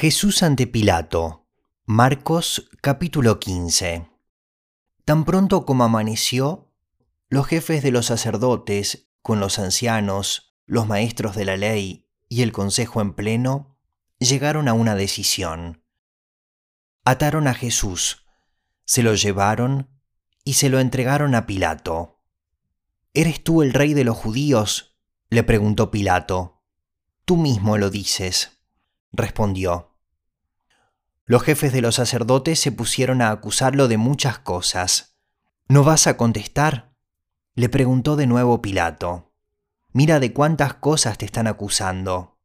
Jesús ante Pilato. Marcos capítulo 15. Tan pronto como amaneció, los jefes de los sacerdotes, con los ancianos, los maestros de la ley y el consejo en pleno, llegaron a una decisión. Ataron a Jesús, se lo llevaron y se lo entregaron a Pilato. ¿Eres tú el rey de los judíos? le preguntó Pilato. Tú mismo lo dices, respondió. Los jefes de los sacerdotes se pusieron a acusarlo de muchas cosas. ¿No vas a contestar? le preguntó de nuevo Pilato. Mira de cuántas cosas te están acusando.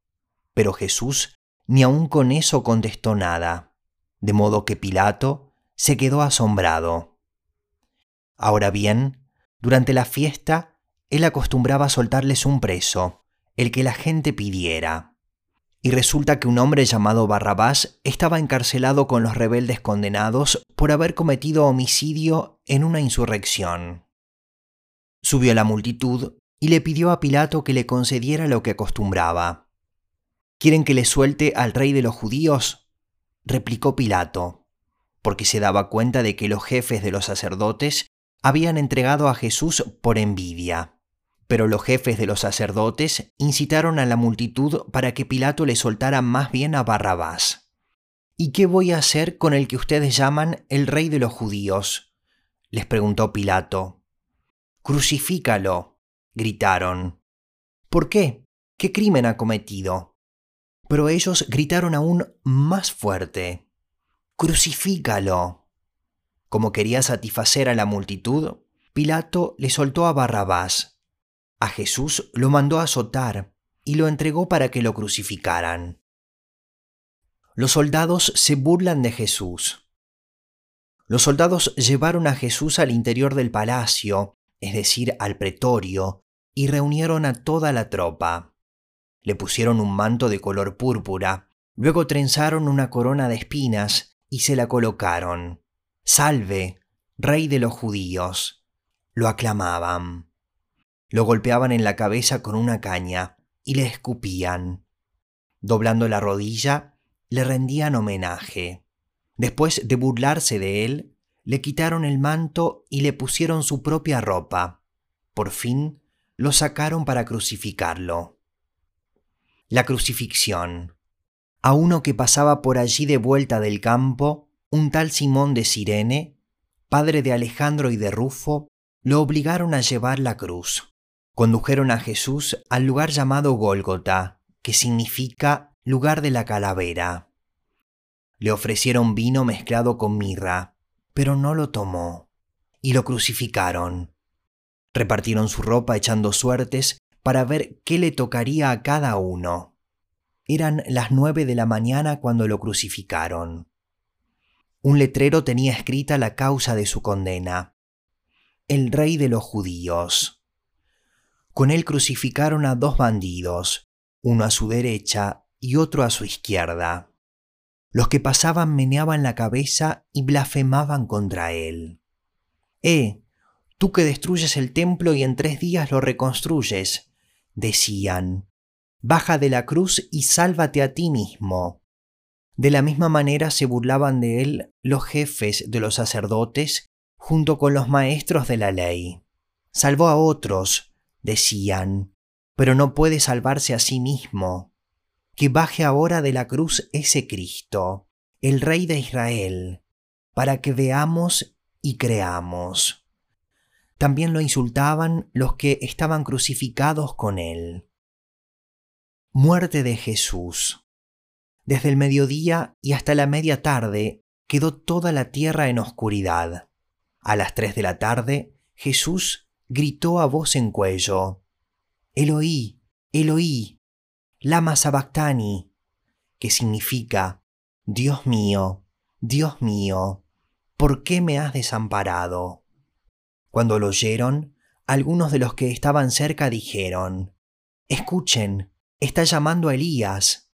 Pero Jesús ni aun con eso contestó nada, de modo que Pilato se quedó asombrado. Ahora bien, durante la fiesta, él acostumbraba soltarles un preso, el que la gente pidiera. Y resulta que un hombre llamado Barrabás estaba encarcelado con los rebeldes condenados por haber cometido homicidio en una insurrección. Subió a la multitud y le pidió a Pilato que le concediera lo que acostumbraba. ¿Quieren que le suelte al rey de los judíos? replicó Pilato, porque se daba cuenta de que los jefes de los sacerdotes habían entregado a Jesús por envidia. Pero los jefes de los sacerdotes incitaron a la multitud para que Pilato le soltara más bien a Barrabás. ¿Y qué voy a hacer con el que ustedes llaman el rey de los judíos? les preguntó Pilato. Crucifícalo, gritaron. ¿Por qué? ¿Qué crimen ha cometido? Pero ellos gritaron aún más fuerte. Crucifícalo. Como quería satisfacer a la multitud, Pilato le soltó a Barrabás. A Jesús lo mandó azotar y lo entregó para que lo crucificaran. Los soldados se burlan de Jesús. Los soldados llevaron a Jesús al interior del palacio, es decir, al pretorio, y reunieron a toda la tropa. Le pusieron un manto de color púrpura, luego trenzaron una corona de espinas y se la colocaron. Salve, rey de los judíos. Lo aclamaban. Lo golpeaban en la cabeza con una caña y le escupían. Doblando la rodilla, le rendían homenaje. Después de burlarse de él, le quitaron el manto y le pusieron su propia ropa. Por fin, lo sacaron para crucificarlo. La crucifixión. A uno que pasaba por allí de vuelta del campo, un tal Simón de Sirene, padre de Alejandro y de Rufo, lo obligaron a llevar la cruz. Condujeron a Jesús al lugar llamado Gólgota, que significa lugar de la calavera. Le ofrecieron vino mezclado con mirra, pero no lo tomó, y lo crucificaron. Repartieron su ropa echando suertes para ver qué le tocaría a cada uno. Eran las nueve de la mañana cuando lo crucificaron. Un letrero tenía escrita la causa de su condena. El rey de los judíos. Con él crucificaron a dos bandidos, uno a su derecha y otro a su izquierda. Los que pasaban meneaban la cabeza y blasfemaban contra él. Eh, tú que destruyes el templo y en tres días lo reconstruyes, decían, baja de la cruz y sálvate a ti mismo. De la misma manera se burlaban de él los jefes de los sacerdotes junto con los maestros de la ley. Salvó a otros, decían, pero no puede salvarse a sí mismo. Que baje ahora de la cruz ese Cristo, el Rey de Israel, para que veamos y creamos. También lo insultaban los que estaban crucificados con él. Muerte de Jesús. Desde el mediodía y hasta la media tarde quedó toda la tierra en oscuridad. A las tres de la tarde Jesús gritó a voz en cuello, Eloí, Eloí, lama sabactani, que significa, Dios mío, Dios mío, ¿por qué me has desamparado? Cuando lo oyeron, algunos de los que estaban cerca dijeron, Escuchen, está llamando a Elías.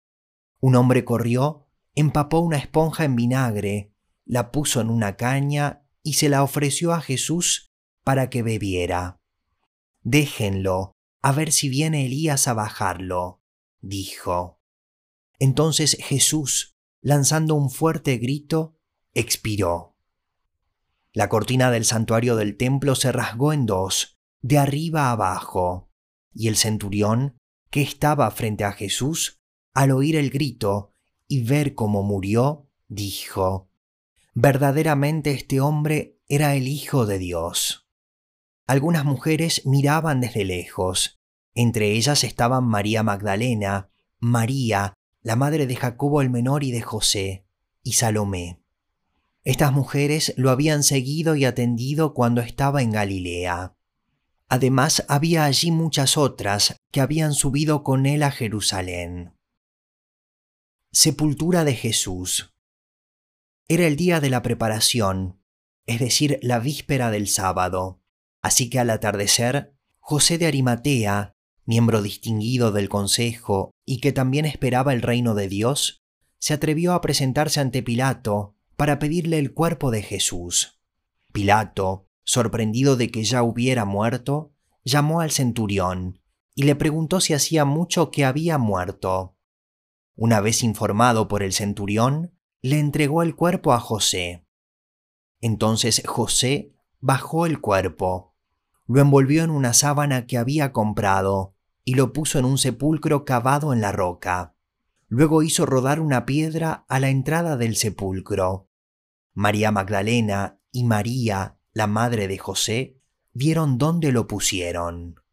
Un hombre corrió, empapó una esponja en vinagre, la puso en una caña y se la ofreció a Jesús para que bebiera. Déjenlo, a ver si viene Elías a bajarlo, dijo. Entonces Jesús, lanzando un fuerte grito, expiró. La cortina del santuario del templo se rasgó en dos, de arriba abajo, y el centurión, que estaba frente a Jesús, al oír el grito y ver cómo murió, dijo, verdaderamente este hombre era el Hijo de Dios. Algunas mujeres miraban desde lejos. Entre ellas estaban María Magdalena, María, la madre de Jacobo el menor y de José, y Salomé. Estas mujeres lo habían seguido y atendido cuando estaba en Galilea. Además había allí muchas otras que habían subido con él a Jerusalén. Sepultura de Jesús. Era el día de la preparación, es decir, la víspera del sábado. Así que al atardecer, José de Arimatea, miembro distinguido del consejo y que también esperaba el reino de Dios, se atrevió a presentarse ante Pilato para pedirle el cuerpo de Jesús. Pilato, sorprendido de que ya hubiera muerto, llamó al centurión y le preguntó si hacía mucho que había muerto. Una vez informado por el centurión, le entregó el cuerpo a José. Entonces José bajó el cuerpo lo envolvió en una sábana que había comprado y lo puso en un sepulcro cavado en la roca. Luego hizo rodar una piedra a la entrada del sepulcro. María Magdalena y María, la madre de José, vieron dónde lo pusieron.